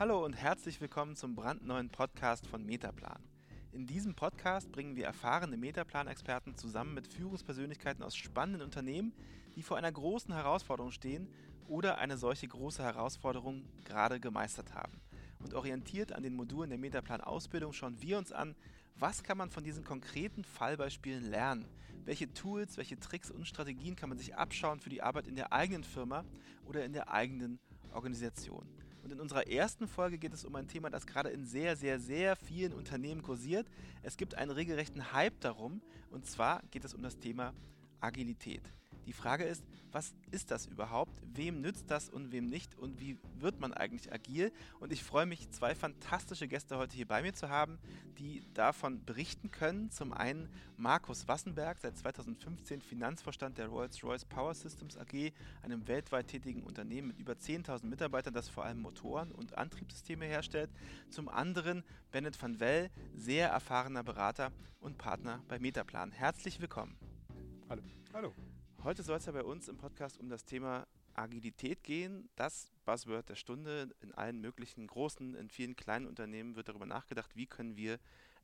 Hallo und herzlich willkommen zum brandneuen Podcast von Metaplan. In diesem Podcast bringen wir erfahrene Metaplan-Experten zusammen mit Führungspersönlichkeiten aus spannenden Unternehmen, die vor einer großen Herausforderung stehen oder eine solche große Herausforderung gerade gemeistert haben. Und orientiert an den Modulen der Metaplan-Ausbildung schauen wir uns an, was kann man von diesen konkreten Fallbeispielen lernen? Welche Tools, welche Tricks und Strategien kann man sich abschauen für die Arbeit in der eigenen Firma oder in der eigenen Organisation? Und in unserer ersten Folge geht es um ein Thema, das gerade in sehr, sehr, sehr vielen Unternehmen kursiert. Es gibt einen regelrechten Hype darum. Und zwar geht es um das Thema Agilität. Die Frage ist, was ist das überhaupt? Wem nützt das und wem nicht? Und wie wird man eigentlich agil? Und ich freue mich, zwei fantastische Gäste heute hier bei mir zu haben, die davon berichten können. Zum einen Markus Wassenberg, seit 2015 Finanzvorstand der Rolls-Royce Power Systems AG, einem weltweit tätigen Unternehmen mit über 10.000 Mitarbeitern, das vor allem Motoren und Antriebssysteme herstellt. Zum anderen Bennett van Well, sehr erfahrener Berater und Partner bei Metaplan. Herzlich willkommen. Hallo. Hallo. Heute soll es ja bei uns im Podcast um das Thema Agilität gehen. Das Buzzword der Stunde. In allen möglichen großen, in vielen kleinen Unternehmen wird darüber nachgedacht, wie können wir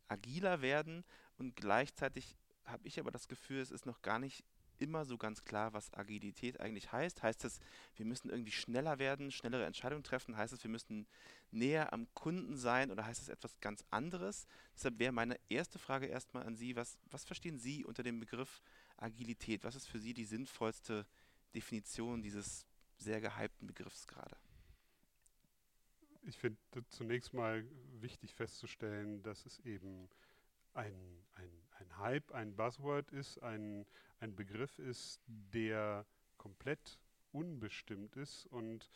agiler werden. Und gleichzeitig habe ich aber das Gefühl, es ist noch gar nicht immer so ganz klar, was Agilität eigentlich heißt. Heißt es, wir müssen irgendwie schneller werden, schnellere Entscheidungen treffen? Heißt es, wir müssen näher am Kunden sein oder heißt es etwas ganz anderes? Deshalb wäre meine erste Frage erstmal an Sie, was, was verstehen Sie unter dem Begriff Agilität? Was ist für Sie die sinnvollste Definition dieses sehr gehypten Begriffs gerade? Ich finde zunächst mal wichtig festzustellen, dass es eben ein, ein, ein Hype, ein Buzzword ist, ein, ein Begriff ist, der komplett unbestimmt ist und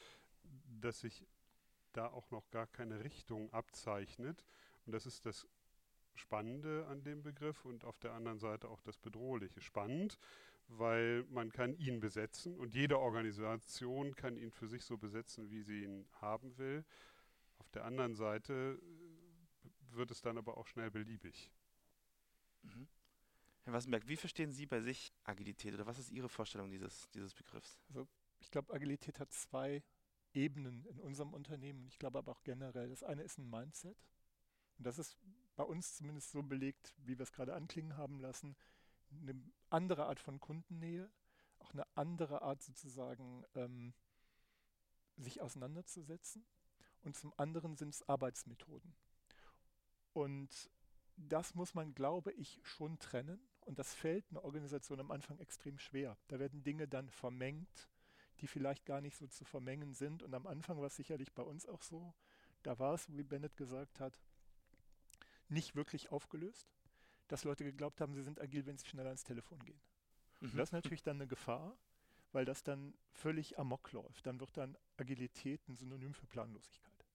dass sich da auch noch gar keine Richtung abzeichnet. Und das ist das Spannende an dem Begriff und auf der anderen Seite auch das Bedrohliche. Spannend, weil man kann ihn besetzen und jede Organisation kann ihn für sich so besetzen, wie sie ihn haben will. Auf der anderen Seite äh, wird es dann aber auch schnell beliebig. Mhm. Herr Wassenberg, wie verstehen Sie bei sich Agilität oder was ist Ihre Vorstellung dieses, dieses Begriffs? Also ich glaube, Agilität hat zwei Ebenen in unserem Unternehmen und ich glaube aber auch generell. Das eine ist ein Mindset und das ist bei uns zumindest so belegt, wie wir es gerade anklingen haben lassen, eine andere Art von Kundennähe, auch eine andere Art sozusagen, ähm, sich auseinanderzusetzen. Und zum anderen sind es Arbeitsmethoden. Und das muss man, glaube ich, schon trennen. Und das fällt einer Organisation am Anfang extrem schwer. Da werden Dinge dann vermengt, die vielleicht gar nicht so zu vermengen sind. Und am Anfang war es sicherlich bei uns auch so. Da war es, wie Bennett gesagt hat, nicht wirklich aufgelöst, dass Leute geglaubt haben, sie sind agil, wenn sie schneller ans Telefon gehen. Mhm. Und das ist natürlich dann eine Gefahr, weil das dann völlig amok läuft. Dann wird dann Agilität ein Synonym für Planlosigkeit.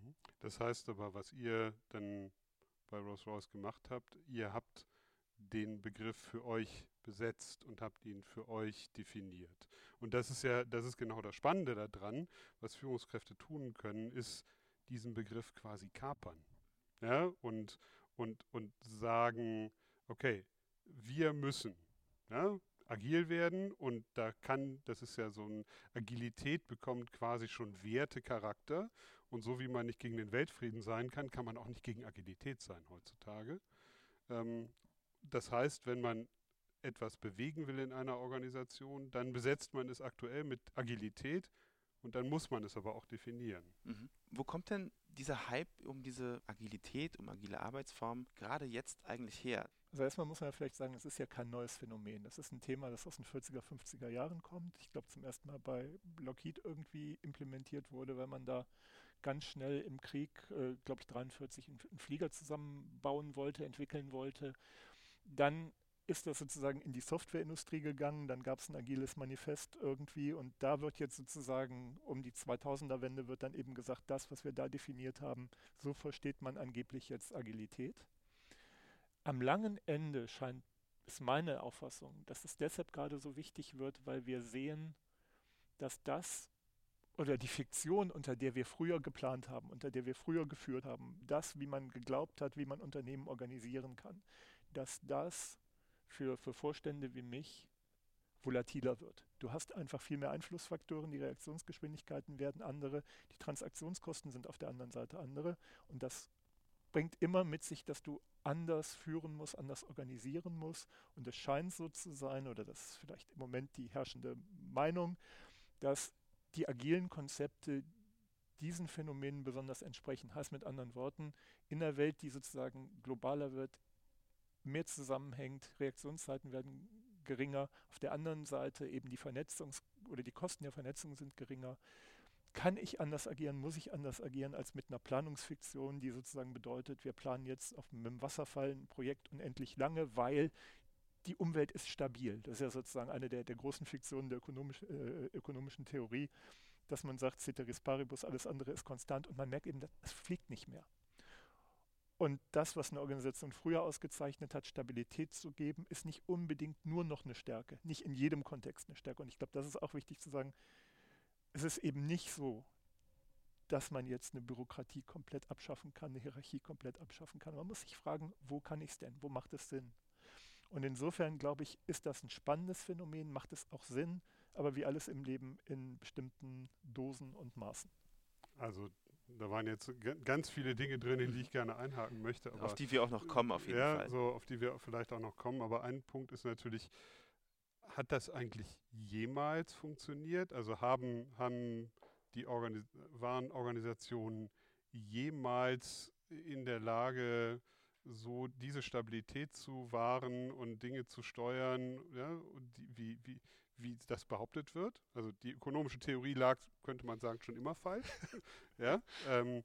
Mhm. Das heißt aber, was ihr dann bei Rolls-Royce gemacht habt, ihr habt den Begriff für euch besetzt und habt ihn für euch definiert. Und das ist ja, das ist genau das Spannende daran, was Führungskräfte tun können, ist diesen Begriff quasi kapern ja, und, und, und sagen, okay, wir müssen ja, agil werden und da kann, das ist ja so ein, Agilität bekommt quasi schon Wertecharakter und so wie man nicht gegen den Weltfrieden sein kann, kann man auch nicht gegen Agilität sein heutzutage. Ähm, das heißt, wenn man etwas bewegen will in einer Organisation, dann besetzt man es aktuell mit Agilität und dann muss man es aber auch definieren. Mhm. Wo kommt denn dieser Hype um diese Agilität, um agile Arbeitsformen gerade jetzt eigentlich her? Also erstmal muss man ja vielleicht sagen, es ist ja kein neues Phänomen. Das ist ein Thema, das aus den 40er, 50er Jahren kommt. Ich glaube, zum ersten Mal bei Lockheed irgendwie implementiert wurde, weil man da ganz schnell im Krieg, äh, glaube ich, 43 einen Flieger zusammenbauen wollte, entwickeln wollte. Dann ist das sozusagen in die Softwareindustrie gegangen, dann gab es ein agiles Manifest irgendwie und da wird jetzt sozusagen um die 2000er-Wende wird dann eben gesagt, das, was wir da definiert haben, so versteht man angeblich jetzt Agilität. Am langen Ende scheint, ist meine Auffassung, dass es deshalb gerade so wichtig wird, weil wir sehen, dass das oder die Fiktion, unter der wir früher geplant haben, unter der wir früher geführt haben, das, wie man geglaubt hat, wie man Unternehmen organisieren kann, dass das für, für Vorstände wie mich volatiler wird. Du hast einfach viel mehr Einflussfaktoren, die Reaktionsgeschwindigkeiten werden andere, die Transaktionskosten sind auf der anderen Seite andere und das bringt immer mit sich, dass du anders führen musst, anders organisieren musst und es scheint so zu sein, oder das ist vielleicht im Moment die herrschende Meinung, dass die agilen Konzepte diesen Phänomenen besonders entsprechen. Heißt mit anderen Worten, in einer Welt, die sozusagen globaler wird, mehr zusammenhängt, Reaktionszeiten werden geringer, auf der anderen Seite eben die Vernetzungs- oder die Kosten der Vernetzung sind geringer. Kann ich anders agieren, muss ich anders agieren als mit einer Planungsfiktion, die sozusagen bedeutet, wir planen jetzt auf, mit dem Wasserfall ein Projekt unendlich lange, weil die Umwelt ist stabil. Das ist ja sozusagen eine der, der großen Fiktionen der ökonomisch, äh, ökonomischen Theorie, dass man sagt, Ceteris Paribus, alles andere ist konstant und man merkt eben, es fliegt nicht mehr. Und das, was eine Organisation früher ausgezeichnet hat, Stabilität zu geben, ist nicht unbedingt nur noch eine Stärke, nicht in jedem Kontext eine Stärke. Und ich glaube, das ist auch wichtig zu sagen, es ist eben nicht so, dass man jetzt eine Bürokratie komplett abschaffen kann, eine Hierarchie komplett abschaffen kann. Man muss sich fragen, wo kann ich es denn? Wo macht es Sinn? Und insofern, glaube ich, ist das ein spannendes Phänomen, macht es auch Sinn, aber wie alles im Leben in bestimmten Dosen und Maßen. Also da waren jetzt ganz viele Dinge drin, in die ich gerne einhaken möchte. auf die wir auch noch kommen, auf jeden ja, Fall. Ja, so auf die wir vielleicht auch noch kommen. Aber ein Punkt ist natürlich, hat das eigentlich jemals funktioniert? Also haben, haben die Organis waren Organisationen jemals in der Lage, so diese Stabilität zu wahren und Dinge zu steuern, ja, die, wie, wie, wie das behauptet wird. Also die ökonomische Theorie lag, könnte man sagen, schon immer falsch. ja, ähm,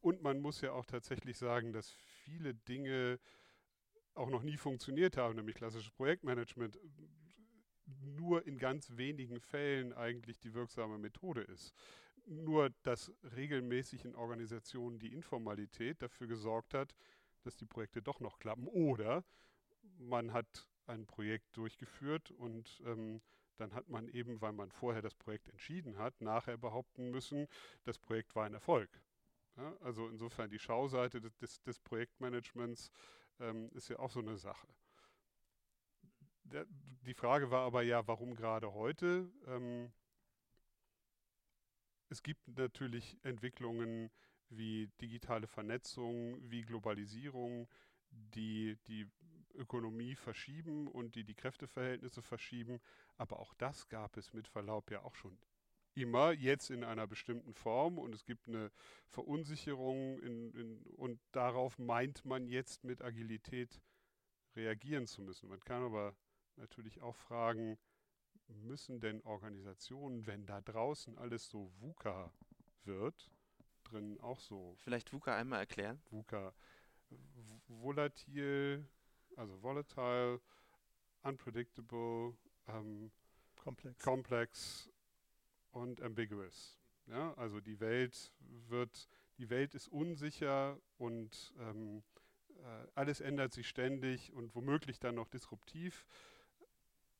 und man muss ja auch tatsächlich sagen, dass viele Dinge auch noch nie funktioniert haben, nämlich klassisches Projektmanagement nur in ganz wenigen Fällen eigentlich die wirksame Methode ist. Nur dass regelmäßig in Organisationen die Informalität dafür gesorgt hat, dass die Projekte doch noch klappen. Oder man hat ein Projekt durchgeführt und ähm, dann hat man eben, weil man vorher das Projekt entschieden hat, nachher behaupten müssen, das Projekt war ein Erfolg. Ja, also insofern die Schauseite des, des, Projektmanagements ähm, ist ja auch so eine Sache. Der, die Frage war aber ja, warum gerade heute? Ähm, es gibt natürlich Entwicklungen, wie digitale Vernetzung, wie Globalisierung, die die Ökonomie verschieben und die die Kräfteverhältnisse verschieben. Aber auch das gab es mit Verlaub ja auch schon immer, jetzt in einer bestimmten Form und es gibt eine Verunsicherung in, in, und darauf meint man jetzt mit Agilität reagieren zu müssen. Man kann aber natürlich auch fragen, müssen denn Organisationen, wenn da draußen alles so VUCA wird, drin auch so. Vielleicht VUCA einmal erklären. VUCA. Volatil, also volatile, unpredictable, ähm, komplex. komplex und ambiguous. Ja, also die Welt wird, die Welt ist unsicher und ähm, äh, alles ändert sich ständig und womöglich dann noch disruptiv.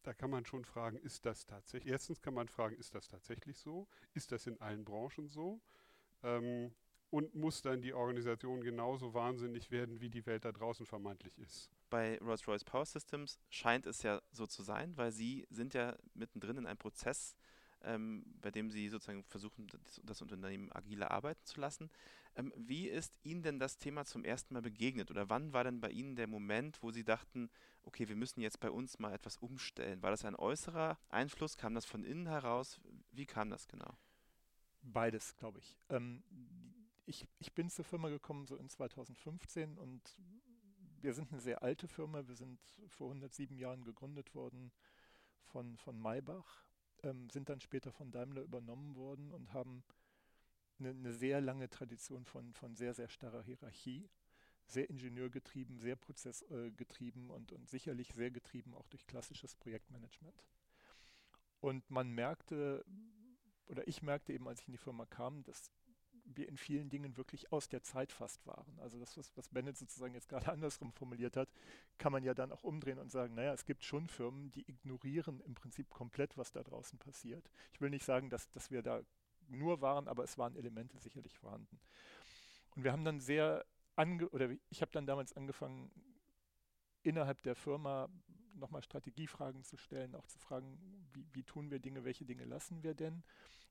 Da kann man schon fragen, ist das tatsächlich, erstens kann man fragen, ist das tatsächlich so? Ist das in allen Branchen so? Ähm, und muss dann die Organisation genauso wahnsinnig werden, wie die Welt da draußen vermeintlich ist. Bei Rolls-Royce Power Systems scheint es ja so zu sein, weil Sie sind ja mittendrin in einem Prozess, ähm, bei dem Sie sozusagen versuchen, das, das Unternehmen agiler arbeiten zu lassen. Ähm, wie ist Ihnen denn das Thema zum ersten Mal begegnet? Oder wann war denn bei Ihnen der Moment, wo Sie dachten, okay, wir müssen jetzt bei uns mal etwas umstellen? War das ein äußerer Einfluss? Kam das von innen heraus? Wie kam das genau? Beides, glaube ich. Ähm, ich. Ich bin zur Firma gekommen so in 2015 und wir sind eine sehr alte Firma. Wir sind vor 107 Jahren gegründet worden von, von Maybach, ähm, sind dann später von Daimler übernommen worden und haben eine, eine sehr lange Tradition von, von sehr, sehr starrer Hierarchie sehr ingenieurgetrieben, sehr prozessgetrieben und, und sicherlich sehr getrieben auch durch klassisches Projektmanagement. Und man merkte, oder ich merkte eben, als ich in die Firma kam, dass wir in vielen Dingen wirklich aus der Zeit fast waren. Also das, was, was Bennett sozusagen jetzt gerade andersrum formuliert hat, kann man ja dann auch umdrehen und sagen, naja, es gibt schon Firmen, die ignorieren im Prinzip komplett, was da draußen passiert. Ich will nicht sagen, dass, dass wir da nur waren, aber es waren Elemente sicherlich vorhanden. Und wir haben dann sehr, ange oder ich habe dann damals angefangen, innerhalb der Firma nochmal Strategiefragen zu stellen, auch zu fragen, wie, wie tun wir Dinge, welche Dinge lassen wir denn?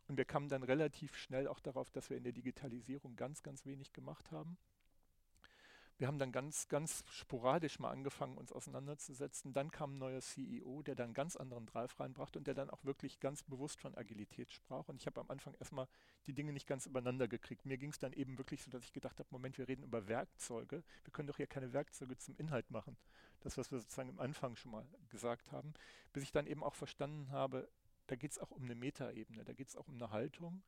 Und wir kamen dann relativ schnell auch darauf, dass wir in der Digitalisierung ganz, ganz wenig gemacht haben. Wir haben dann ganz, ganz sporadisch mal angefangen, uns auseinanderzusetzen. Dann kam ein neuer CEO, der dann einen ganz anderen Drive reinbrachte und der dann auch wirklich ganz bewusst von Agilität sprach. Und ich habe am Anfang erstmal die Dinge nicht ganz übereinander gekriegt. Mir ging es dann eben wirklich so, dass ich gedacht habe, Moment, wir reden über Werkzeuge. Wir können doch hier keine Werkzeuge zum Inhalt machen. Das, was wir sozusagen am Anfang schon mal gesagt haben. Bis ich dann eben auch verstanden habe, da geht es auch um eine Metaebene, da geht es auch um eine Haltung,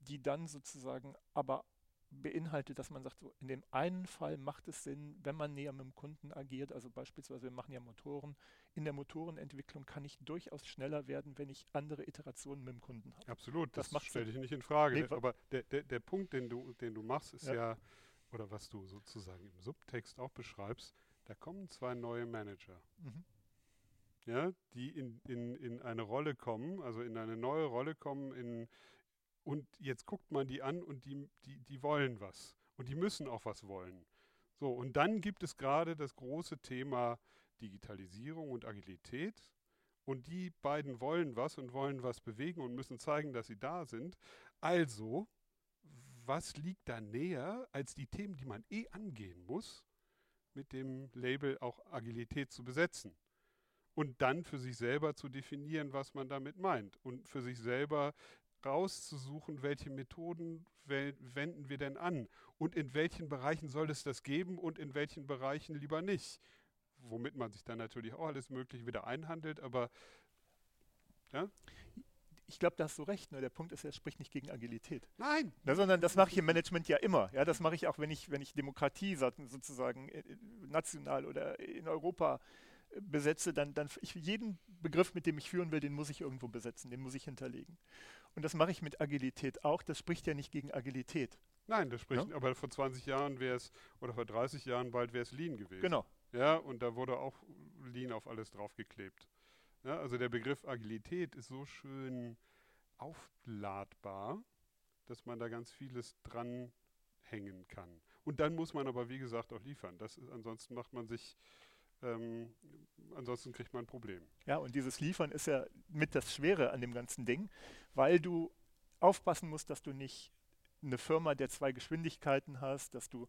die dann sozusagen aber beinhaltet, dass man sagt, so in dem einen Fall macht es Sinn, wenn man näher mit dem Kunden agiert, also beispielsweise wir machen ja Motoren, in der Motorenentwicklung kann ich durchaus schneller werden, wenn ich andere Iterationen mit dem Kunden habe. Absolut, das, das stelle ich nicht in Frage. Nee, aber der, der, der Punkt, den du, den du machst, ist ja. ja, oder was du sozusagen im Subtext auch beschreibst, da kommen zwei neue Manager. Mhm. Ja, die in, in, in eine Rolle kommen, also in eine neue Rolle kommen, in, und jetzt guckt man die an und die, die, die wollen was. Und die müssen auch was wollen. So, und dann gibt es gerade das große Thema Digitalisierung und Agilität. Und die beiden wollen was und wollen was bewegen und müssen zeigen, dass sie da sind. Also, was liegt da näher, als die Themen, die man eh angehen muss, mit dem Label auch Agilität zu besetzen? Und dann für sich selber zu definieren, was man damit meint. Und für sich selber rauszusuchen, welche Methoden wenden wir denn an und in welchen Bereichen soll es das geben und in welchen Bereichen lieber nicht. Womit man sich dann natürlich auch alles Mögliche wieder einhandelt, aber ja? Ich glaube, da hast du recht. Nur der Punkt ist, er spricht nicht gegen Agilität. Nein. Na, sondern das mache ich im Management ja immer. Ja, das mache ich auch, wenn ich, wenn ich Demokratie sozusagen äh, national oder in Europa besetze, dann, dann ich, jeden Begriff, mit dem ich führen will, den muss ich irgendwo besetzen, den muss ich hinterlegen. Und das mache ich mit Agilität auch. Das spricht ja nicht gegen Agilität. Nein, das spricht, ja? aber vor 20 Jahren wäre es, oder vor 30 Jahren bald wäre es Lean gewesen. Genau. Ja, und da wurde auch Lean auf alles draufgeklebt. Ja, also der Begriff Agilität ist so schön aufladbar, dass man da ganz vieles dran hängen kann. Und dann muss man aber, wie gesagt, auch liefern. Das ist, ansonsten macht man sich ähm, ansonsten kriegt man ein Problem. Ja, und dieses Liefern ist ja mit das Schwere an dem ganzen Ding, weil du aufpassen musst, dass du nicht eine Firma der zwei Geschwindigkeiten hast, dass du,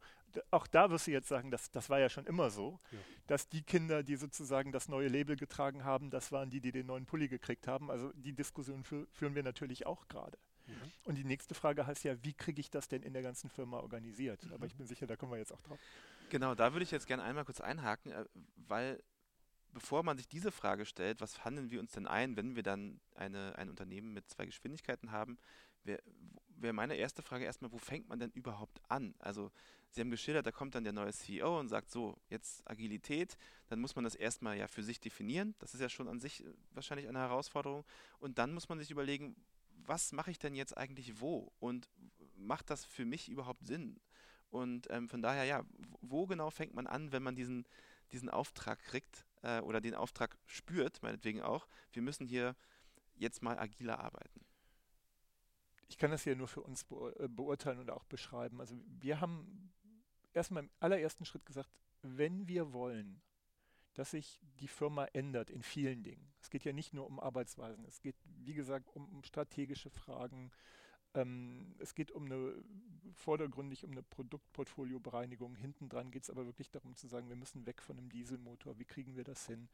auch da wirst du jetzt sagen, das, das war ja schon immer so, ja. dass die Kinder, die sozusagen das neue Label getragen haben, das waren die, die den neuen Pulli gekriegt haben. Also die Diskussion fü führen wir natürlich auch gerade. Mhm. Und die nächste Frage heißt ja, wie kriege ich das denn in der ganzen Firma organisiert? Mhm. Aber ich bin sicher, da kommen wir jetzt auch drauf. Genau, da würde ich jetzt gerne einmal kurz einhaken, äh, weil bevor man sich diese Frage stellt, was handeln wir uns denn ein, wenn wir dann eine, ein Unternehmen mit zwei Geschwindigkeiten haben, wäre wär meine erste Frage erstmal, wo fängt man denn überhaupt an? Also Sie haben geschildert, da kommt dann der neue CEO und sagt so, jetzt Agilität, dann muss man das erstmal ja für sich definieren. Das ist ja schon an sich äh, wahrscheinlich eine Herausforderung. Und dann muss man sich überlegen, was mache ich denn jetzt eigentlich wo? Und macht das für mich überhaupt Sinn? Und ähm, von daher, ja, wo genau fängt man an, wenn man diesen, diesen Auftrag kriegt äh, oder den Auftrag spürt, meinetwegen auch, wir müssen hier jetzt mal agiler arbeiten? Ich kann das ja nur für uns äh, beurteilen und auch beschreiben. Also wir haben erstmal im allerersten Schritt gesagt, wenn wir wollen, dass sich die Firma ändert in vielen Dingen. Es geht ja nicht nur um Arbeitsweisen, es geht, wie gesagt, um, strategische Fragen, ähm, es geht um eine, vordergründig um eine Produktportfoliobereinigung. Hinten dran geht es aber wirklich darum zu sagen, wir müssen weg von einem Dieselmotor. Wie kriegen wir das hin?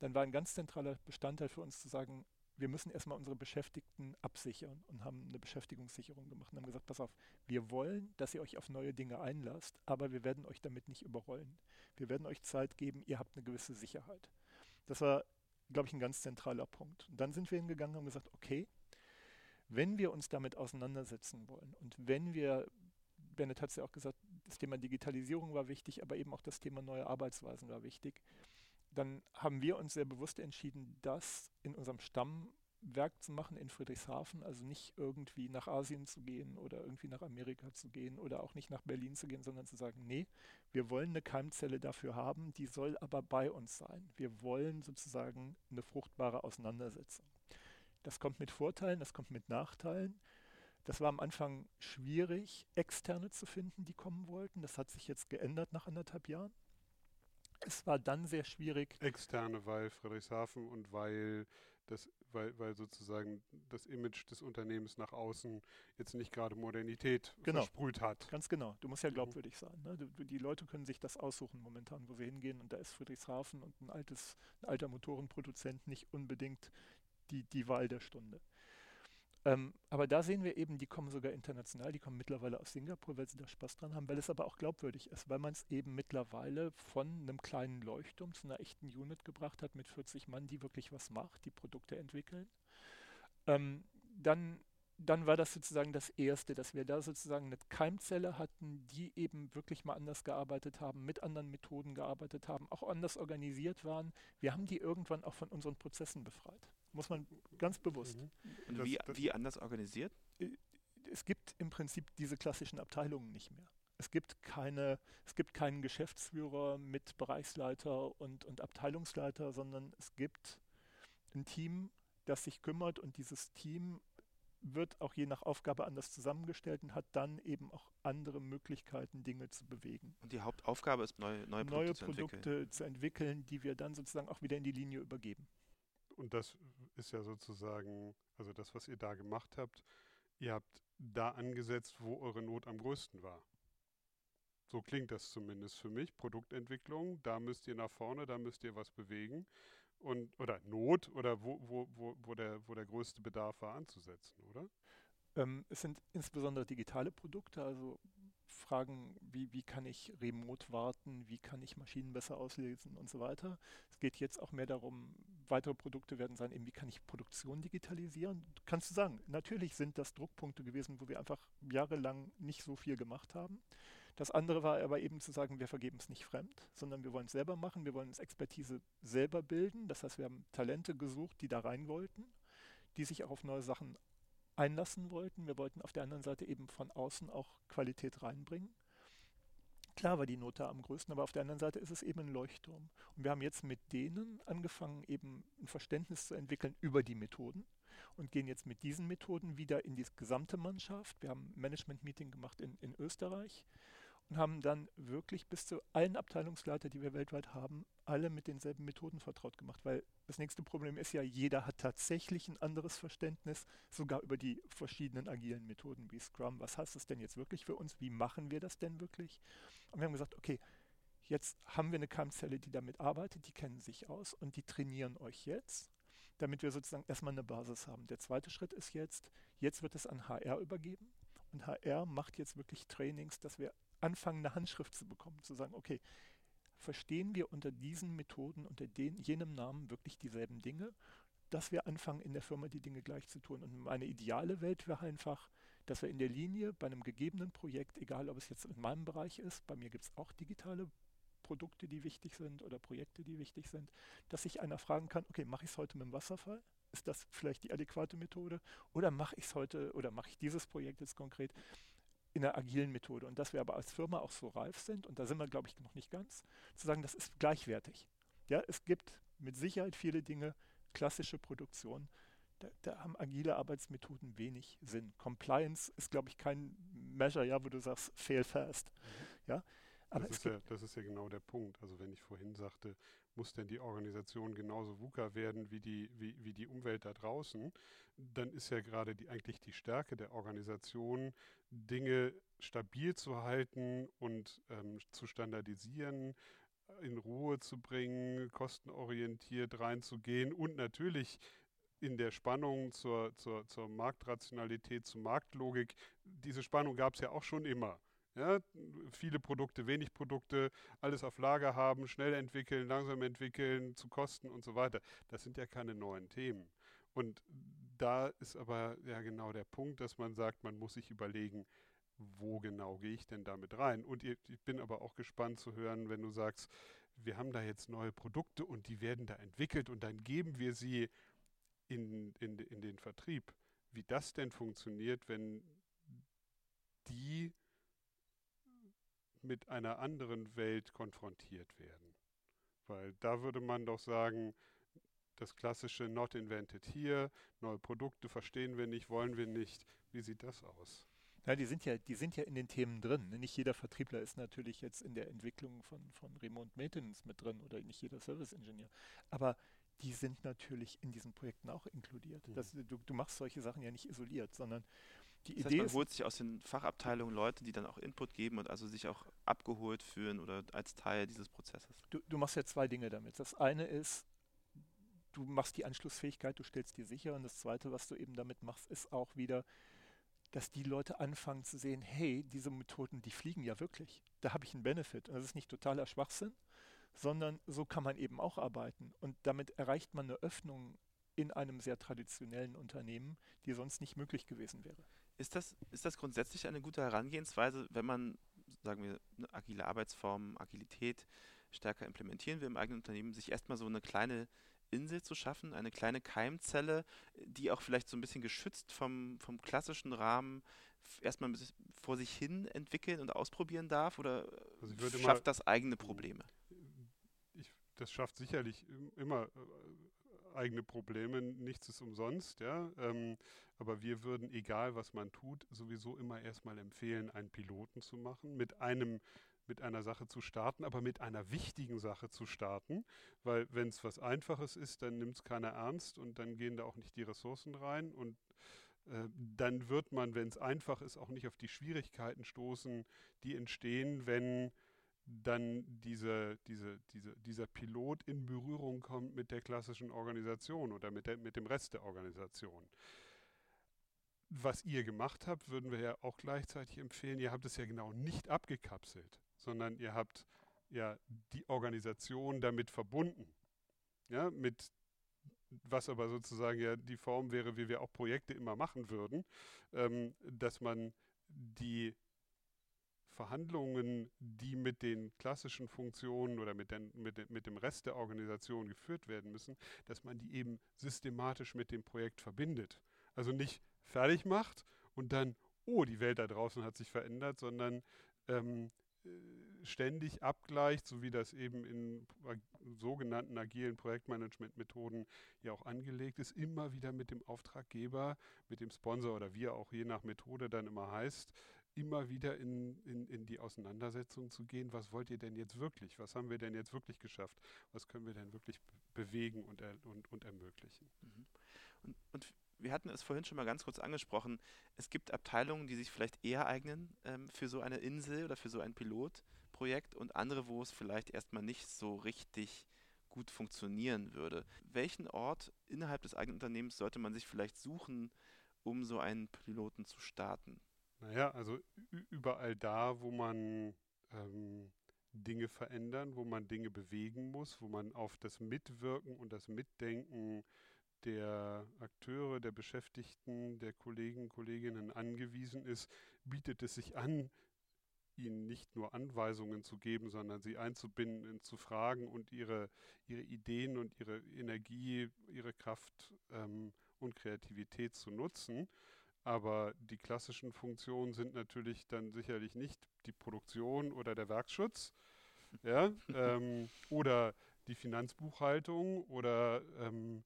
Dann war ein ganz zentraler Bestandteil für uns zu sagen, wir müssen erstmal unsere Beschäftigten absichern und haben eine Beschäftigungssicherung gemacht und haben gesagt, pass auf, wir wollen, dass ihr euch auf neue Dinge einlasst, aber wir werden euch damit nicht überrollen. Wir werden euch Zeit geben, ihr habt eine gewisse Sicherheit. Das war, glaube ich, ein ganz zentraler Punkt. Und dann sind wir hingegangen und haben gesagt, okay, wenn wir uns damit auseinandersetzen wollen und wenn wir, Bennett hat es ja auch gesagt, das Thema Digitalisierung war wichtig, aber eben auch das Thema neue Arbeitsweisen war wichtig, dann haben wir uns sehr bewusst entschieden, das in unserem Stammwerk zu machen in Friedrichshafen, also nicht irgendwie nach Asien zu gehen oder irgendwie nach Amerika zu gehen oder auch nicht nach Berlin zu gehen, sondern zu sagen, nee, wir wollen eine Keimzelle dafür haben, die soll aber bei uns sein. Wir wollen sozusagen eine fruchtbare Auseinandersetzung. Das kommt mit Vorteilen, das kommt mit Nachteilen. Das war am Anfang schwierig, Externe zu finden, die kommen wollten. Das hat sich jetzt geändert nach anderthalb Jahren. Es war dann sehr schwierig. Externe, weil Friedrichshafen und weil das, weil, weil sozusagen das Image des Unternehmens nach außen jetzt nicht gerade Modernität genau. versprüht hat. Ganz genau. Du musst ja mhm. glaubwürdig sein. Ne? Du, die Leute können sich das aussuchen momentan, wo sie hingehen. Und da ist Friedrichshafen und ein altes, ein alter Motorenproduzent nicht unbedingt die, die Wahl der Stunde. Ähm, aber da sehen wir eben, die kommen sogar international, die kommen mittlerweile aus Singapur, weil sie da Spaß dran haben, weil es aber auch glaubwürdig ist, weil man es eben mittlerweile von einem kleinen Leuchtturm zu einer echten Unit gebracht hat mit 40 Mann, die wirklich was macht, die Produkte entwickeln. Ähm, dann, dann war das sozusagen das Erste, dass wir da sozusagen eine Keimzelle hatten, die eben wirklich mal anders gearbeitet haben, mit anderen Methoden gearbeitet haben, auch anders organisiert waren. Wir haben die irgendwann auch von unseren Prozessen befreit. Muss man ganz bewusst. Mhm. Und wie, wie anders organisiert? Äh, es gibt im Prinzip diese klassischen Abteilungen nicht mehr. Es gibt keine, es gibt keinen Geschäftsführer mit Bereichsleiter und, und Abteilungsleiter, sondern es gibt ein Team, das sich kümmert und dieses Team wird auch je nach Aufgabe anders zusammengestellt und hat dann eben auch andere Möglichkeiten, Dinge zu bewegen. Und die Hauptaufgabe ist, neue, neue Produkte, neue Produkte zu, entwickeln. zu entwickeln, die wir dann sozusagen auch wieder in die Linie übergeben. Und das ist ja sozusagen, also das, was ihr da gemacht habt, ihr habt da angesetzt, wo eure Not am größten war. So klingt das zumindest für mich. Produktentwicklung, da müsst ihr nach vorne, da müsst ihr was bewegen. Und, oder Not oder wo, wo, wo, wo, der, wo der größte Bedarf war anzusetzen, oder? Ähm, es sind insbesondere digitale Produkte, also Fragen, wie, wie kann ich remote warten, wie kann ich Maschinen besser auslesen und so weiter. Es geht jetzt auch mehr darum, weitere Produkte werden sein, eben wie kann ich Produktion digitalisieren. Kannst du sagen, natürlich sind das Druckpunkte gewesen, wo wir einfach jahrelang nicht so viel gemacht haben. Das andere war aber eben zu sagen, wir vergeben es nicht fremd, sondern wir wollen es selber machen, wir wollen uns Expertise selber bilden. Das heißt, wir haben Talente gesucht, die da rein wollten, die sich auch auf neue Sachen einlassen wollten. Wir wollten auf der anderen Seite eben von außen auch Qualität reinbringen. Klar war die Note am größten, aber auf der anderen Seite ist es eben ein Leuchtturm. Und wir haben jetzt mit denen angefangen, eben ein Verständnis zu entwickeln über die Methoden und gehen jetzt mit diesen Methoden wieder in die gesamte Mannschaft. Wir haben ein Management-Meeting gemacht in, in Österreich und haben dann wirklich bis zu allen Abteilungsleitern, die wir weltweit haben, alle mit denselben Methoden vertraut gemacht. Weil das nächste Problem ist ja, jeder hat tatsächlich ein anderes Verständnis, sogar über die verschiedenen agilen Methoden wie Scrum. Was heißt das denn jetzt wirklich für uns? Wie machen wir das denn wirklich? Und wir haben gesagt, okay, jetzt haben wir eine Keimzelle, die damit arbeitet, die kennen sich aus und die trainieren euch jetzt, damit wir sozusagen erstmal eine Basis haben. Der zweite Schritt ist jetzt, jetzt wird es an HR übergeben. Und HR macht jetzt wirklich Trainings, dass wir anfangen, eine Handschrift zu bekommen, zu sagen, okay, verstehen wir unter diesen Methoden, unter den, jenem Namen wirklich dieselben Dinge, dass wir anfangen, in der Firma die Dinge gleich zu tun. Und meine ideale Welt wäre einfach, dass wir in der Linie bei einem gegebenen Projekt, egal ob es jetzt in meinem Bereich ist, bei mir gibt es auch digitale Produkte, die wichtig sind oder Projekte, die wichtig sind, dass sich einer fragen kann, okay, mache ich es heute mit dem Wasserfall? Ist das vielleicht die adäquate Methode? Oder mache ich es heute oder mache ich dieses Projekt jetzt konkret in der agilen Methode. Und dass wir aber als Firma auch so reif sind, und da sind wir, glaube ich, noch nicht ganz, zu sagen, das ist gleichwertig. Ja, es gibt mit Sicherheit viele Dinge, klassische Produktion, da, da, haben agile Arbeitsmethoden wenig Sinn. Compliance ist, glaube ich, kein Measure, ja, wo du sagst, fail fast. Mhm. Ja, aber das, ist ja, das ist ja genau der Punkt. Also wenn ich vorhin sagte, muss denn die Organisation genauso VUCA werden wie die, wie, wie die Umwelt da draußen, dann ist ja gerade die, eigentlich die Stärke der Organisation, Dinge stabil zu halten und ähm, zu standardisieren, in Ruhe zu bringen, kostenorientiert reinzugehen und natürlich in der Spannung zur, zur, zur Marktrationalität, zur Marktlogik. Diese Spannung gab es ja auch schon immer. Ja, viele Produkte, wenig Produkte, alles auf Lager haben, schnell entwickeln, langsam entwickeln, zu Kosten und so weiter. Das sind ja keine neuen Themen. Und da ist aber ja genau der Punkt, dass man sagt, man muss sich überlegen, wo genau gehe ich denn damit rein? Und ich bin aber auch gespannt zu hören, wenn du sagst, wir haben da jetzt neue Produkte und die werden da entwickelt und dann geben wir sie in, in, in den Vertrieb. Wie das denn funktioniert, wenn die mit einer anderen Welt konfrontiert werden. Weil da würde man doch sagen, das klassische Not invented here, neue Produkte verstehen wir nicht, wollen wir nicht. Wie sieht das aus? Ja, die sind ja, die sind ja in den Themen drin. Nicht jeder Vertriebler ist natürlich jetzt in der Entwicklung von, von Remote Maintenance mit drin oder nicht jeder Service Engineer. Aber die sind natürlich in diesen Projekten auch inkludiert. Mhm. Das, du, du machst solche Sachen ja nicht isoliert, sondern die das Idee heißt, man holt sich aus den Fachabteilungen Leute, die dann auch Input geben und also sich auch abgeholt fühlen oder als Teil dieses Prozesses. Du, du machst ja zwei Dinge damit. Das eine ist, du machst die Anschlussfähigkeit, du stellst die sicher. Und das zweite, was du eben damit machst, ist auch wieder, dass die Leute anfangen zu sehen, hey, diese Methoden, die fliegen ja wirklich. Da habe ich einen Benefit. Und das ist nicht totaler Schwachsinn, sondern so kann man eben auch arbeiten. Und damit erreicht man eine Öffnung in einem sehr traditionellen Unternehmen, die sonst nicht möglich gewesen wäre. Ist das, ist das grundsätzlich eine gute Herangehensweise, wenn man, sagen wir, eine agile Arbeitsform, Agilität stärker implementieren will im eigenen Unternehmen, sich erstmal so eine kleine Insel zu schaffen, eine kleine Keimzelle, die auch vielleicht so ein bisschen geschützt vom, vom klassischen Rahmen erstmal vor sich hin entwickeln und ausprobieren darf oder also schafft das eigene Probleme? Ich, das schafft sicherlich immer äh, eigene Probleme, nichts ist umsonst, ja. Ähm, aber wir würden, egal was man tut, sowieso immer erstmal empfehlen, einen Piloten zu machen mit einem mit einer Sache zu starten, aber mit einer wichtigen Sache zu starten, weil wenn es was Einfaches ist, dann nimmt es keiner ernst und dann gehen da auch nicht die Ressourcen rein und äh, dann wird man, wenn es einfach ist, auch nicht auf die Schwierigkeiten stoßen, die entstehen, wenn dann diese, diese, diese, dieser Pilot in Berührung kommt mit der klassischen Organisation oder mit, der, mit dem Rest der Organisation. Was ihr gemacht habt, würden wir ja auch gleichzeitig empfehlen, ihr habt es ja genau nicht abgekapselt sondern ihr habt ja die Organisation damit verbunden. Ja, mit was aber sozusagen ja die Form wäre, wie wir auch Projekte immer machen würden, ähm, dass man die Verhandlungen, die mit den klassischen Funktionen oder mit, den, mit, de, mit dem Rest der Organisation geführt werden müssen, dass man die eben systematisch mit dem Projekt verbindet. Also nicht fertig macht und dann, oh, die Welt da draußen hat sich verändert, sondern ähm, äh, ständig abgleicht, so wie das eben in sogenannten agilen Projektmanagement-Methoden ja auch angelegt ist, immer wieder mit dem Auftraggeber, mit dem Sponsor oder wie er auch je nach Methode dann immer heißt, immer wieder in, in, in die Auseinandersetzung zu gehen, was wollt ihr denn jetzt wirklich, was haben wir denn jetzt wirklich geschafft, was können wir denn wirklich bewegen und, er, und, und ermöglichen. Mhm. Und, und wir hatten es vorhin schon mal ganz kurz angesprochen, es gibt Abteilungen, die sich vielleicht eher eignen ähm, für so eine Insel oder für so ein Pilotprojekt und andere, wo es vielleicht erstmal nicht so richtig gut funktionieren würde. Welchen Ort innerhalb des eigenen Unternehmens sollte man sich vielleicht suchen, um so einen Piloten zu starten? Naja, also überall da, wo man ähm, Dinge verändern, wo man Dinge bewegen muss, wo man auf das Mitwirken und das Mitdenken der Akteure, der Beschäftigten, der Kollegen, Kolleginnen angewiesen ist, bietet es sich an, ihnen nicht nur Anweisungen zu geben, sondern sie einzubinden, zu fragen und ihre, ihre Ideen und ihre Energie, ihre Kraft ähm, und Kreativität zu nutzen. Aber die klassischen Funktionen sind natürlich dann sicherlich nicht die Produktion oder der Werkschutz ja, ähm, oder die Finanzbuchhaltung oder ähm,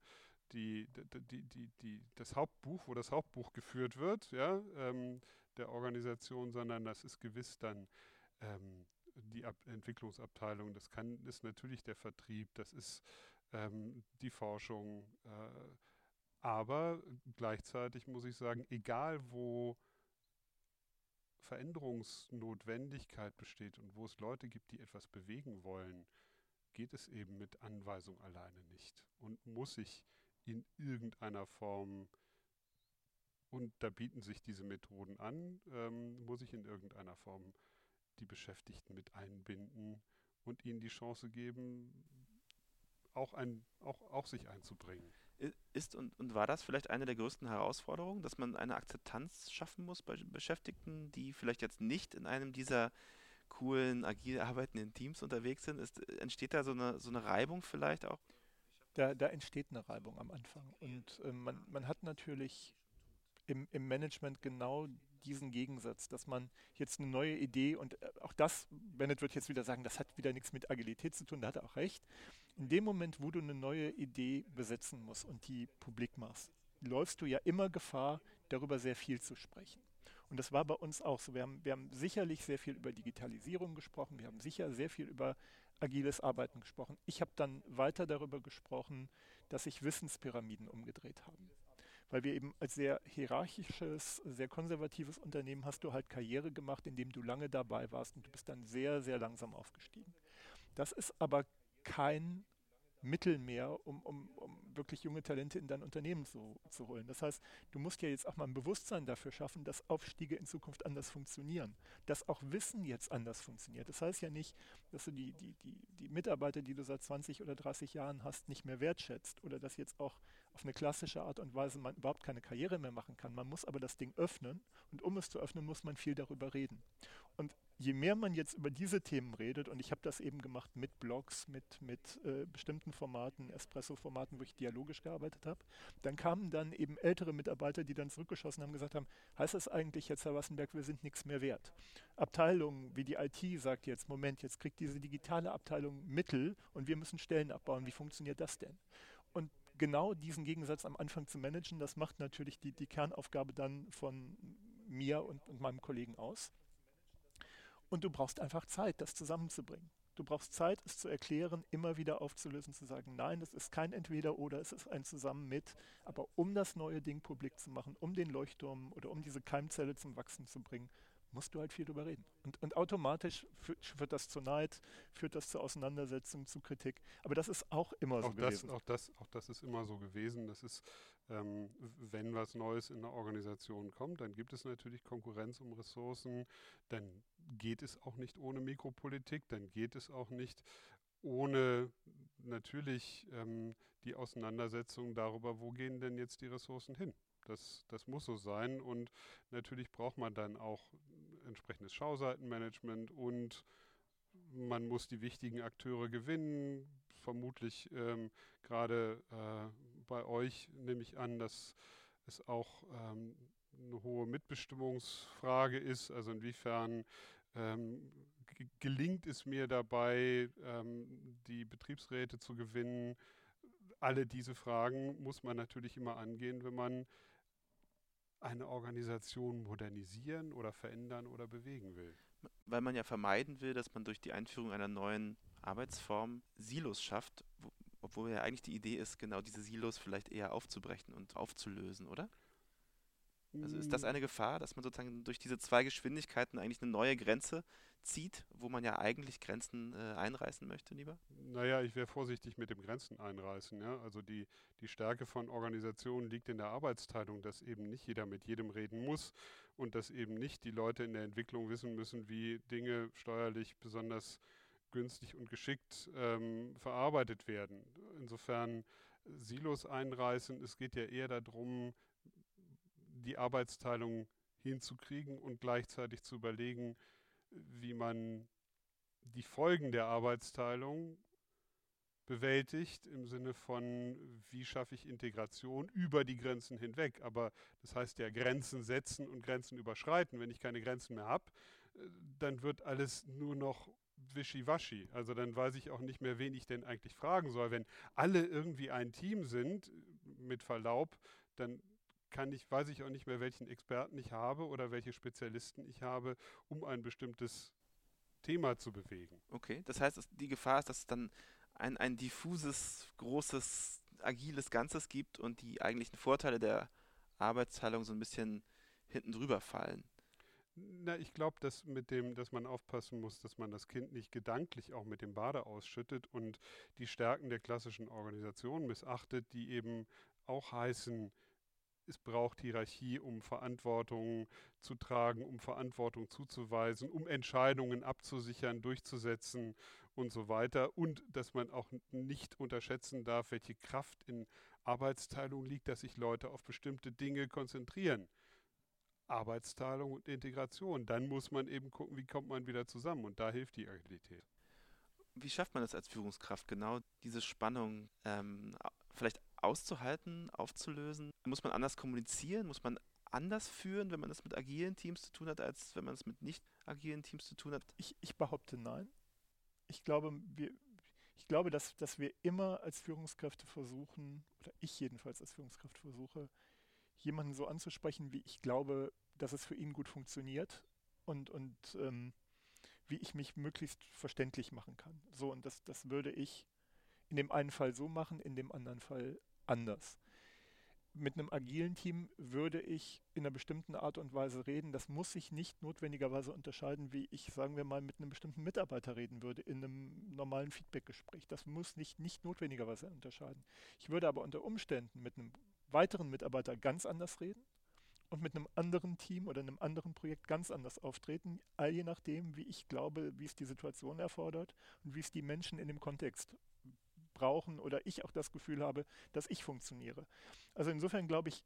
die, die, die, die, das Hauptbuch, wo das Hauptbuch geführt wird, ja, ähm, der Organisation, sondern das ist gewiss dann ähm, die Ab Entwicklungsabteilung, das kann, ist natürlich der Vertrieb, das ist ähm, die Forschung, äh, aber gleichzeitig muss ich sagen, egal wo Veränderungsnotwendigkeit besteht und wo es Leute gibt, die etwas bewegen wollen, geht es eben mit Anweisung alleine nicht und muss sich in irgendeiner Form, und da bieten sich diese Methoden an, ähm, muss ich in irgendeiner Form die Beschäftigten mit einbinden und ihnen die Chance geben, auch, ein, auch, auch sich einzubringen. Ist und, und war das vielleicht eine der größten Herausforderungen, dass man eine Akzeptanz schaffen muss bei Beschäftigten, die vielleicht jetzt nicht in einem dieser coolen, agil arbeitenden Teams unterwegs sind? Ist, entsteht da so eine, so eine Reibung vielleicht auch? da, da entsteht eine Reibung am Anfang. Und äh, man, man hat natürlich im, im Management genau diesen Gegensatz, dass man jetzt eine neue Idee und äh, auch das, Bennett wird jetzt wieder sagen, das hat wieder nichts mit Agilität zu tun, da hat er auch recht. In dem Moment, wo du eine neue Idee besetzen musst und die publik machst, läufst du ja immer Gefahr, darüber sehr viel zu sprechen. Und das war bei uns auch so. Wir haben, wir haben sicherlich sehr viel über Digitalisierung gesprochen, wir haben sicher sehr viel über agiles Arbeiten gesprochen. Ich habe dann weiter darüber gesprochen, dass sich Wissenspyramiden umgedreht haben. Weil wir eben als sehr hierarchisches, sehr konservatives Unternehmen hast du halt Karriere gemacht, indem du lange dabei warst und du bist dann sehr, sehr langsam aufgestiegen. Das ist aber kein Mittel mehr, um, um, um wirklich junge Talente in dein Unternehmen zu, zu holen. Das heißt, du musst ja jetzt auch mal ein Bewusstsein dafür schaffen, dass Aufstiege in Zukunft anders funktionieren, dass auch Wissen jetzt anders funktioniert. Das heißt ja nicht, dass du die, die, die, die Mitarbeiter, die du seit 20 oder 30 Jahren hast, nicht mehr wertschätzt oder dass jetzt auch auf eine klassische Art und Weise man überhaupt keine Karriere mehr machen kann. Man muss aber das Ding öffnen und um es zu öffnen, muss man viel darüber reden. Und je mehr man jetzt über diese Themen redet, und ich habe das eben gemacht mit Blogs, mit, mit äh, bestimmten Formaten, Espresso-Formaten, wo ich dialogisch gearbeitet habe, dann kamen dann eben ältere Mitarbeiter, die dann zurückgeschossen haben, gesagt haben, heißt das eigentlich jetzt, Herr Wassenberg, wir sind nichts mehr wert? Abteilungen wie die IT sagt jetzt, Moment, jetzt kriegt diese digitale Abteilung Mittel und wir müssen Stellen abbauen. Wie funktioniert das denn? Und genau diesen Gegensatz am Anfang zu managen, das macht natürlich die, die Kernaufgabe dann von mir und, und meinem Kollegen aus. Und du brauchst einfach Zeit, das zusammenzubringen. Du brauchst Zeit, es zu erklären, immer wieder aufzulösen, zu sagen, nein, das ist kein Entweder-Oder, es ist ein Zusammen mit. Aber um das neue Ding publik zu machen, um den Leuchtturm oder um diese Keimzelle zum Wachsen zu bringen, musst du halt viel drüber reden. Und, und automatisch führt, führt, das zu Neid, führt das zu Auseinandersetzungen, zu Kritik. Aber das ist auch immer auch so das, gewesen. Auch das, auch das ist immer so gewesen. Das ist, ähm, wenn was Neues in der Organisation kommt, dann gibt es natürlich Konkurrenz um Ressourcen. Dann geht es auch nicht ohne Mikropolitik. Dann geht es auch nicht ohne natürlich ähm, die Auseinandersetzung darüber, wo gehen denn jetzt die Ressourcen hin. Das, das muss so sein und natürlich braucht man dann auch entsprechendes Schauseitenmanagement und man muss die wichtigen Akteure gewinnen. Vermutlich ähm, gerade äh, bei euch nehme ich an, dass es auch ähm, eine hohe Mitbestimmungsfrage ist. Also inwiefern ähm, gelingt es mir dabei, ähm, die Betriebsräte zu gewinnen? Alle diese Fragen muss man natürlich immer angehen, wenn man eine Organisation modernisieren oder verändern oder bewegen will. Weil man ja vermeiden will, dass man durch die Einführung einer neuen Arbeitsform Silos schafft, wo, obwohl ja eigentlich die Idee ist, genau diese Silos vielleicht eher aufzubrechen und aufzulösen, oder? Also ist das eine Gefahr, dass man sozusagen durch diese zwei Geschwindigkeiten eigentlich eine neue Grenze zieht, wo man ja eigentlich Grenzen äh, einreißen möchte, lieber? Naja, ich wäre vorsichtig mit dem Grenzen einreißen. Ja? Also die, die Stärke von Organisationen liegt in der Arbeitsteilung, dass eben nicht jeder mit jedem reden muss und dass eben nicht die Leute in der Entwicklung wissen müssen, wie Dinge steuerlich besonders günstig und geschickt ähm, verarbeitet werden. Insofern Silos einreißen, es geht ja eher darum, die Arbeitsteilung hinzukriegen und gleichzeitig zu überlegen, wie man die Folgen der Arbeitsteilung bewältigt im Sinne von, wie schaffe ich Integration über die Grenzen hinweg. Aber das heißt ja Grenzen setzen und Grenzen überschreiten. Wenn ich keine Grenzen mehr habe, äh, dann wird alles nur noch wischiwaschi. Also dann weiß ich auch nicht mehr, wen ich denn eigentlich fragen soll. Wenn alle irgendwie ein Team sind, mit Verlaub, dann kann ich, weiß ich auch nicht mehr, welchen Experten ich habe oder welche Spezialisten ich habe, um ein bestimmtes Thema zu bewegen. Okay, das heißt, die Gefahr ist, dass es dann ein, ein diffuses, großes, agiles Ganzes gibt und die eigentlichen Vorteile der Arbeitsteilung so ein bisschen hinten drüber fallen. Na, ich glaube, dass mit dem, dass man aufpassen muss, dass man das Kind nicht gedanklich auch mit dem Bade ausschüttet und die Stärken der klassischen Organisation missachtet, die eben auch heißen, es braucht Hierarchie, um Verantwortung zu tragen, um Verantwortung zuzuweisen, um Entscheidungen abzusichern, durchzusetzen und so weiter. Und dass man auch nicht unterschätzen darf, welche Kraft in Arbeitsteilung liegt, dass sich Leute auf bestimmte Dinge konzentrieren. Arbeitsteilung und Integration. Dann muss man eben gucken, wie kommt man wieder zusammen. Und da hilft die Agilität. Wie schafft man das als Führungskraft, genau diese Spannung ähm, vielleicht auszuhalten, aufzulösen? Muss man anders kommunizieren? Muss man anders führen, wenn man es mit agilen Teams zu tun hat, als wenn man es mit nicht agilen Teams zu tun hat? Ich, ich behaupte nein. Ich glaube, wir, ich glaube dass, dass wir immer als Führungskräfte versuchen, oder ich jedenfalls als Führungskraft versuche, jemanden so anzusprechen, wie ich glaube, dass es für ihn gut funktioniert und, und ähm, wie ich mich möglichst verständlich machen kann. So, und das, das würde ich in dem einen Fall so machen, in dem anderen Fall anders mit einem agilen Team würde ich in einer bestimmten Art und Weise reden. Das muss sich nicht notwendigerweise unterscheiden, wie ich, sagen wir mal, mit einem bestimmten Mitarbeiter reden würde in einem normalen Feedbackgespräch. Das muss nicht, nicht notwendigerweise unterscheiden. Ich würde aber unter Umständen mit einem weiteren Mitarbeiter ganz anders reden und mit einem anderen Team oder einem anderen Projekt ganz anders auftreten, all je nachdem, wie ich glaube, wie es die Situation erfordert und wie es die Menschen in dem Kontext brauchen oder ich auch das Gefühl habe, dass ich funktioniere. Also insofern glaube ich,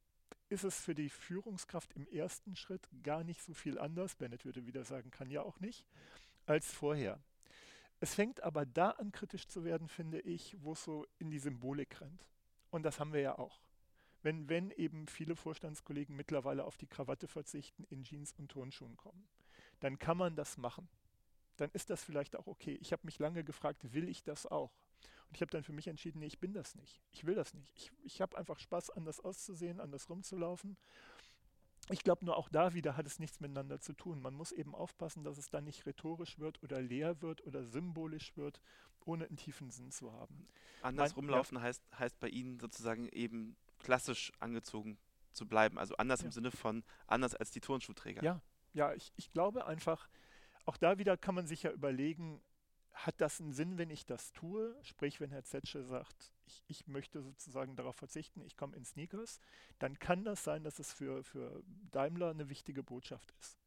ist es für die Führungskraft im ersten Schritt gar nicht so viel anders, Bennett würde wieder sagen, kann ja auch nicht, als vorher. Es fängt aber da an, kritisch zu werden, finde ich, wo es so in die Symbolik rennt. Und das haben wir ja auch. Wenn, wenn eben viele Vorstandskollegen mittlerweile auf die Krawatte verzichten, in Jeans und Turnschuhen kommen, dann kann man das machen. Dann ist das vielleicht auch okay. Ich habe mich lange gefragt, will ich das auch? Und ich habe dann für mich entschieden, nee, ich bin das nicht. Ich will das nicht. Ich, ich habe einfach Spaß, anders auszusehen, anders rumzulaufen. Ich glaube, nur auch da wieder hat es nichts miteinander zu tun. Man muss eben aufpassen, dass es dann nicht rhetorisch wird oder leer wird oder symbolisch wird, ohne einen tiefen Sinn zu haben. Anders mein, rumlaufen ja. heißt, heißt bei Ihnen sozusagen eben klassisch angezogen zu bleiben. Also anders ja. im Sinne von anders als die Turnschuhträger. Ja, ja, ich, ich glaube einfach, auch da wieder kann man sich ja überlegen, hat das einen Sinn, wenn ich das tue? Sprich, wenn Herr Zetsche sagt, ich, ich möchte sozusagen darauf verzichten, ich komme in Sneakers, dann kann das sein, dass es für, für Daimler eine wichtige Botschaft ist.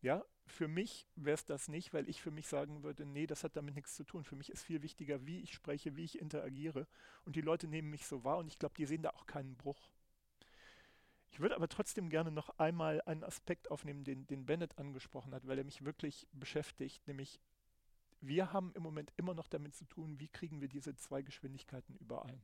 Ja, für mich wäre es das nicht, weil ich für mich sagen würde, nee, das hat damit nichts zu tun. Für mich ist viel wichtiger, wie ich spreche, wie ich interagiere. Und die Leute nehmen mich so wahr und ich glaube, die sehen da auch keinen Bruch. Ich würde aber trotzdem gerne noch einmal einen Aspekt aufnehmen, den, den Bennett angesprochen hat, weil er mich wirklich beschäftigt, nämlich wir haben im Moment immer noch damit zu tun, wie kriegen wir diese zwei Geschwindigkeiten überein.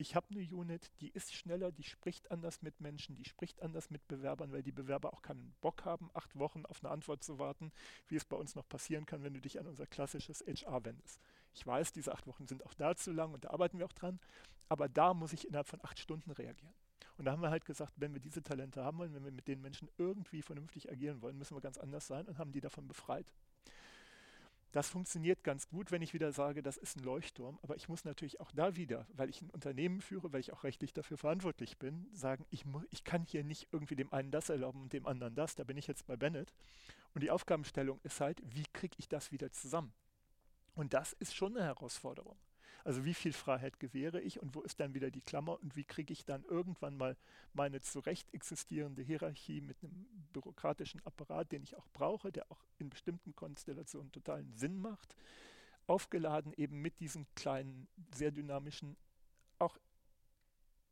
Ich habe eine Unit, die ist schneller, die spricht anders mit Menschen, die spricht anders mit Bewerbern, weil die Bewerber auch keinen Bock haben, acht Wochen auf eine Antwort zu warten, wie es bei uns noch passieren kann, wenn du dich an unser klassisches HR wendest. Ich weiß, diese acht Wochen sind auch da zu lang und da arbeiten wir auch dran, aber da muss ich innerhalb von acht Stunden reagieren. Und da haben wir halt gesagt, wenn wir diese Talente haben wollen, wenn wir mit den Menschen irgendwie vernünftig agieren wollen, müssen wir ganz anders sein und haben die davon befreit. Das funktioniert ganz gut, wenn ich wieder sage, das ist ein Leuchtturm. Aber ich muss natürlich auch da wieder, weil ich ein Unternehmen führe, weil ich auch rechtlich dafür verantwortlich bin, sagen, ich, ich kann hier nicht irgendwie dem einen das erlauben und dem anderen das. Da bin ich jetzt bei Bennett. Und die Aufgabenstellung ist halt, wie kriege ich das wieder zusammen? Und das ist schon eine Herausforderung. Also wie viel Freiheit gewähre ich und wo ist dann wieder die Klammer und wie kriege ich dann irgendwann mal meine zurecht existierende Hierarchie mit einem bürokratischen Apparat, den ich auch brauche, der auch in bestimmten Konstellationen totalen Sinn macht, aufgeladen eben mit diesen kleinen, sehr dynamischen, auch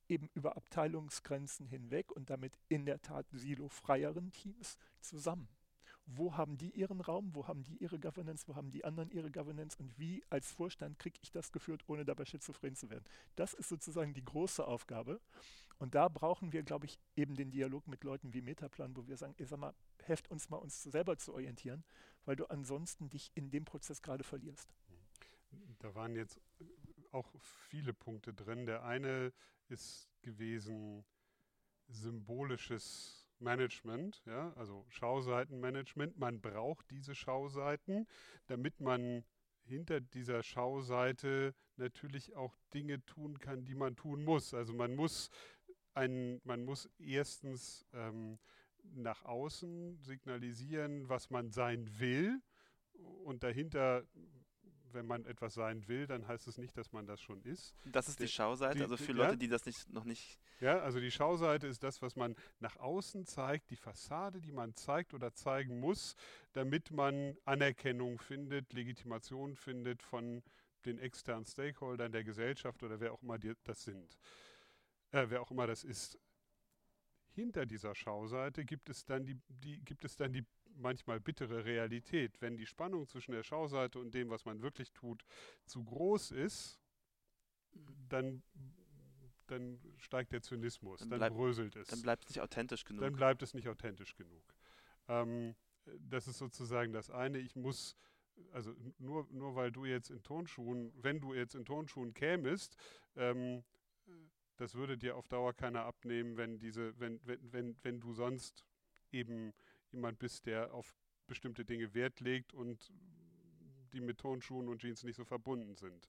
eben über Abteilungsgrenzen hinweg und damit in der Tat silofreieren Teams zusammen wo haben die ihren Raum, wo haben die ihre Governance, wo haben die anderen ihre Governance und wie als Vorstand kriege ich das geführt, ohne dabei schizophren zu werden. Das ist sozusagen die große Aufgabe. Und da brauchen wir, glaube ich, eben den Dialog mit Leuten wie Metaplan, wo wir sagen, ey, sag mal, helft uns mal, uns selber zu orientieren, weil du ansonsten dich in dem Prozess gerade verlierst. Da waren jetzt auch viele Punkte drin. Der eine ist gewesen symbolisches Management, ja, also Schauseitenmanagement. Man braucht diese Schauseiten, damit man hinter dieser Schauseite natürlich auch Dinge tun kann, die man tun muss. Also man muss ein, man muss erstens ähm, nach außen signalisieren, was man sein will und dahinter wenn man etwas sein will, dann heißt es nicht, dass man das schon ist. Das ist die, die Schauseite, die, also für Leute, die das nicht, noch nicht. Ja, also die Schauseite ist das, was man nach außen zeigt, die Fassade, die man zeigt oder zeigen muss, damit man Anerkennung findet, Legitimation findet von den externen Stakeholdern der Gesellschaft oder wer auch immer die, das sind. Äh, wer auch immer das ist. Hinter dieser Schauseite gibt es dann die, die, gibt es dann die manchmal bittere Realität. Wenn die Spannung zwischen der Schauseite und dem, was man wirklich tut, zu groß ist, dann, dann steigt der Zynismus, dann, dann bröselt es. Dann bleibt es nicht authentisch genug. Dann bleibt es nicht authentisch genug. Ähm, das ist sozusagen das eine. Ich muss, also nur, nur weil du jetzt in Tonschuhen, wenn du jetzt in Tonschuhen kämest, ähm, das würde dir auf Dauer keiner abnehmen, wenn diese, wenn, wenn, wenn, wenn du sonst eben jemand bist, der auf bestimmte Dinge Wert legt und die mit Tonschuhen und Jeans nicht so verbunden sind.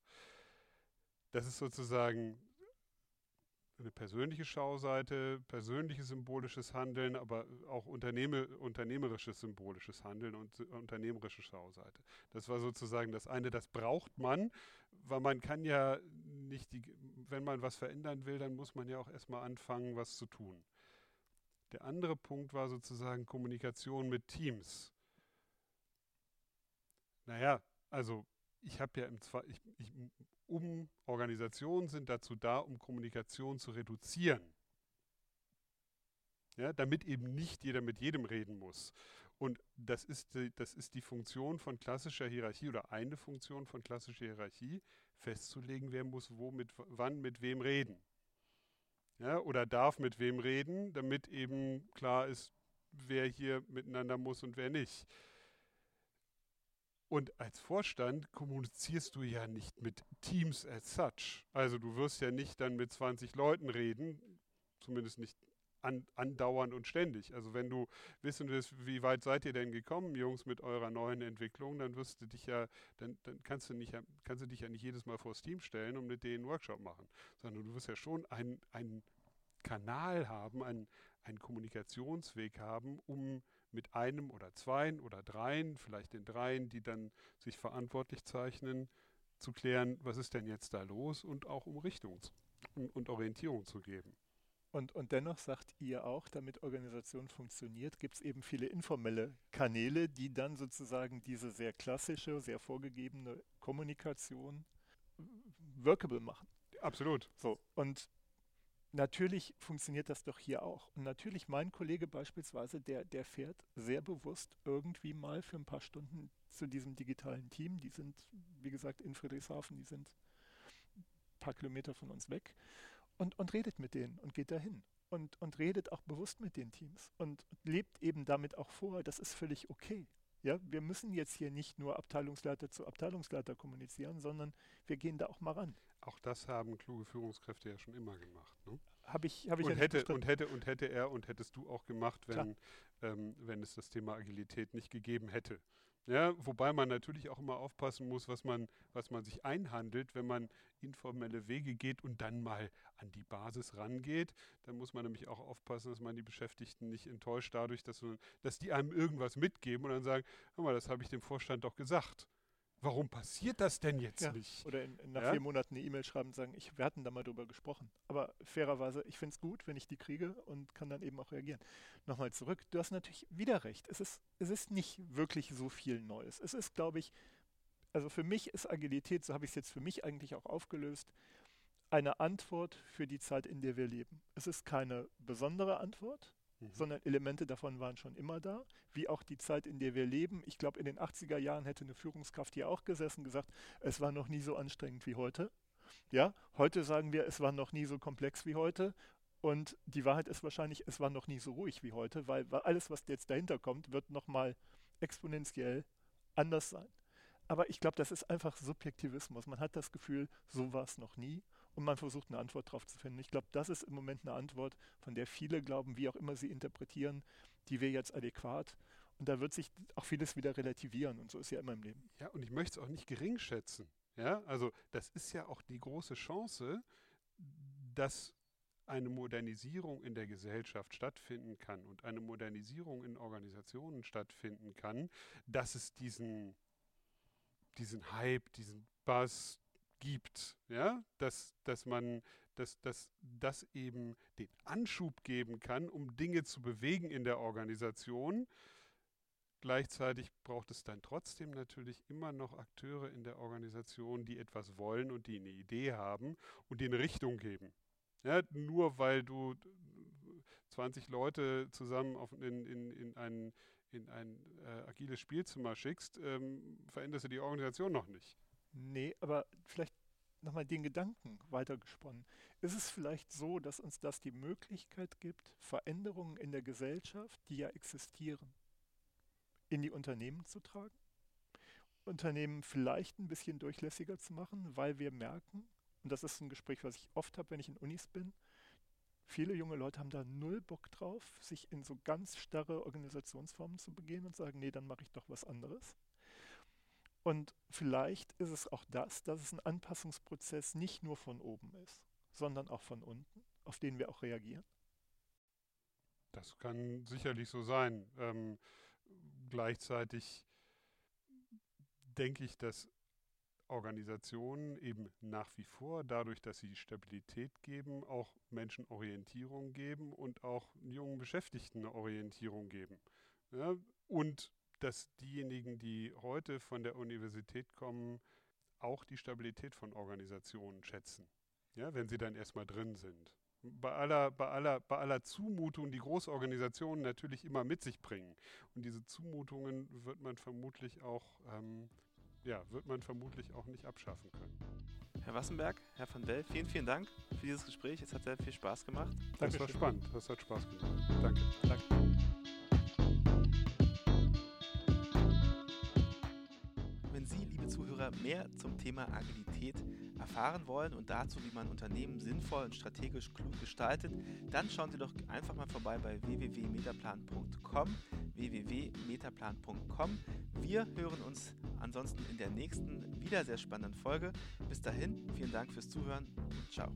Das ist sozusagen eine persönliche Schauseite, persönliches symbolisches Handeln, aber auch Unternehme, unternehmerisches symbolisches Handeln und unternehmerische Schauseite. Das war sozusagen das eine, das braucht man, weil man kann ja nicht, die, wenn man was verändern will, dann muss man ja auch erstmal anfangen, was zu tun. Der andere Punkt war sozusagen Kommunikation mit Teams. Naja, also ich habe ja im Zwei, ich, ich, um Organisationen sind dazu da, um Kommunikation zu reduzieren. Ja, damit eben nicht jeder mit jedem reden muss. Und das ist, die, das ist die Funktion von klassischer Hierarchie oder eine Funktion von klassischer Hierarchie, festzulegen, wer muss wo mit wann mit wem reden. Ja, oder darf mit wem reden, damit eben klar ist, wer hier miteinander muss und wer nicht. Und als Vorstand kommunizierst du ja nicht mit Teams as such. Also du wirst ja nicht dann mit 20 Leuten reden, zumindest nicht an, andauernd und ständig. Also wenn du wissen willst, wie weit seid ihr denn gekommen, Jungs, mit eurer neuen Entwicklung, dann wirst du dich ja, dann, dann kannst du nicht, kannst du dich ja nicht jedes Mal vors Team stellen und mit denen einen Workshop machen, sondern du wirst ja schon einen, Kanal haben, einen, einen Kommunikationsweg haben, um mit einem oder zweien oder dreien, vielleicht den dreien, die dann sich verantwortlich zeichnen, zu klären, was ist denn jetzt da los und auch um Richtung und Orientierung zu geben. Und, und dennoch sagt ihr auch, damit Organisation funktioniert, gibt es eben viele informelle Kanäle, die dann sozusagen diese sehr klassische, sehr vorgegebene Kommunikation workable machen. Absolut. So, und natürlich funktioniert das doch hier auch. Und natürlich mein Kollege beispielsweise, der, der fährt sehr bewusst irgendwie mal für ein paar Stunden zu diesem digitalen Team. Die sind, wie gesagt, in Friedrichshafen, die sind ein paar Kilometer von uns weg und, und redet mit denen und geht dahin. Und, und redet auch bewusst mit den Teams und lebt eben damit auch vor, das ist völlig okay. Ja, wir müssen jetzt hier nicht nur Abteilungsleiter zu Abteilungsleiter kommunizieren, sondern wir gehen da auch mal ran. Auch das haben kluge Führungskräfte ja schon immer gemacht. Ne? Habe ich, hab ich und, ja hätte, und hätte und hätte er und hättest du auch gemacht, wenn, ähm, wenn es das Thema Agilität nicht gegeben hätte. Ja, wobei man natürlich auch immer aufpassen muss, was man, was man sich einhandelt, wenn man informelle Wege geht und dann mal an die Basis rangeht. Dann muss man nämlich auch aufpassen, dass man die Beschäftigten nicht enttäuscht dadurch, dass, dass die einem irgendwas mitgeben und dann sagen, hör mal, das habe ich dem Vorstand doch gesagt. Warum passiert das denn jetzt ja. nicht? Oder in, in nach ja? vier Monaten eine E-Mail schreiben und sagen, ich, wir hatten da mal drüber gesprochen. Aber fairerweise, ich finde es gut, wenn ich die kriege und kann dann eben auch reagieren. Nochmal zurück, du hast natürlich wieder recht. Es ist, es ist nicht wirklich so viel Neues. Es ist, glaube ich, also für mich ist Agilität, so habe ich es jetzt für mich eigentlich auch aufgelöst, eine Antwort für die Zeit, in der wir leben. Es ist keine besondere Antwort, mhm. sondern Elemente davon waren schon immer da, wie auch die Zeit, in der wir leben. Ich glaube, in den 80er Jahren hätte eine Führungskraft hier auch gesessen, gesagt, es war noch nie so anstrengend wie heute. Ja, heute sagen wir, es war noch nie so komplex wie heute. Und die Wahrheit ist wahrscheinlich, es war noch nie so ruhig wie heute, weil, weil alles, was jetzt dahinter kommt, wird nochmal exponentiell anders sein. Aber ich glaube, das ist einfach Subjektivismus. Man hat das Gefühl, so war es noch nie und man versucht eine Antwort darauf zu finden. Ich glaube, das ist im Moment eine Antwort, von der viele glauben, wie auch immer sie interpretieren, die wäre jetzt adäquat. Und da wird sich auch vieles wieder relativieren und so ist ja immer im Leben. Ja, und ich möchte es auch nicht gering schätzen. Ja, also das ist ja auch die große Chance, dass eine Modernisierung in der Gesellschaft stattfinden kann und eine Modernisierung in Organisationen stattfinden kann, dass es diesen, diesen Hype, diesen Buzz, gibt, ja, dass, dass man, dass, dass das eben den Anschub geben kann, um Dinge zu bewegen in der Organisation. Gleichzeitig braucht es dann trotzdem natürlich immer noch Akteure in der Organisation, die etwas wollen und die eine Idee haben und die eine Richtung geben. Ja, nur weil du 20 Leute zusammen auf, in, in, in ein, in ein äh, agiles Spielzimmer schickst, ähm, veränderst du die Organisation noch nicht. Nee, aber vielleicht nochmal den Gedanken weitergesponnen. Ist es vielleicht so, dass uns das die Möglichkeit gibt, Veränderungen in der Gesellschaft, die ja existieren, in die Unternehmen zu tragen? Unternehmen vielleicht ein bisschen durchlässiger zu machen, weil wir merken, und das ist ein Gespräch, was ich oft habe, wenn ich in Unis bin, Viele junge Leute haben da null Bock drauf, sich in so ganz starre Organisationsformen zu begehen und sagen, nee, dann mache ich doch was anderes. Und vielleicht ist es auch das, dass es ein Anpassungsprozess nicht nur von oben ist, sondern auch von unten, auf den wir auch reagieren. Das kann sicherlich so sein. Ähm, gleichzeitig denke ich, dass Organisationen eben nach wie vor, dadurch, dass sie Stabilität geben, auch Menschen Orientierung geben und auch jungen Beschäftigten eine Orientierung geben. Ja, und dass diejenigen, die heute von der Universität kommen, auch die Stabilität von Organisationen schätzen, ja, wenn sie dann erstmal drin sind. Bei aller, bei, aller, bei aller Zumutung, die Großorganisationen natürlich immer mit sich bringen. Und diese Zumutungen wird man vermutlich auch ähm, ja, wird man vermutlich auch nicht abschaffen können. Herr Wassenberg, Herr van Bell, vielen, vielen Dank für dieses Gespräch. Es hat sehr viel Spaß gemacht. Das Dankeschön. war spannend. Das hat Spaß gemacht. Danke. Danke. Zuhörer, mehr zum Thema Agilität erfahren wollen und dazu, wie man Unternehmen sinnvoll und strategisch klug gestaltet, dann schauen Sie doch einfach mal vorbei bei www.metaplan.com www.metaplan.com. Wir hören uns ansonsten in der nächsten, wieder sehr spannenden Folge. Bis dahin, vielen Dank fürs Zuhören und ciao.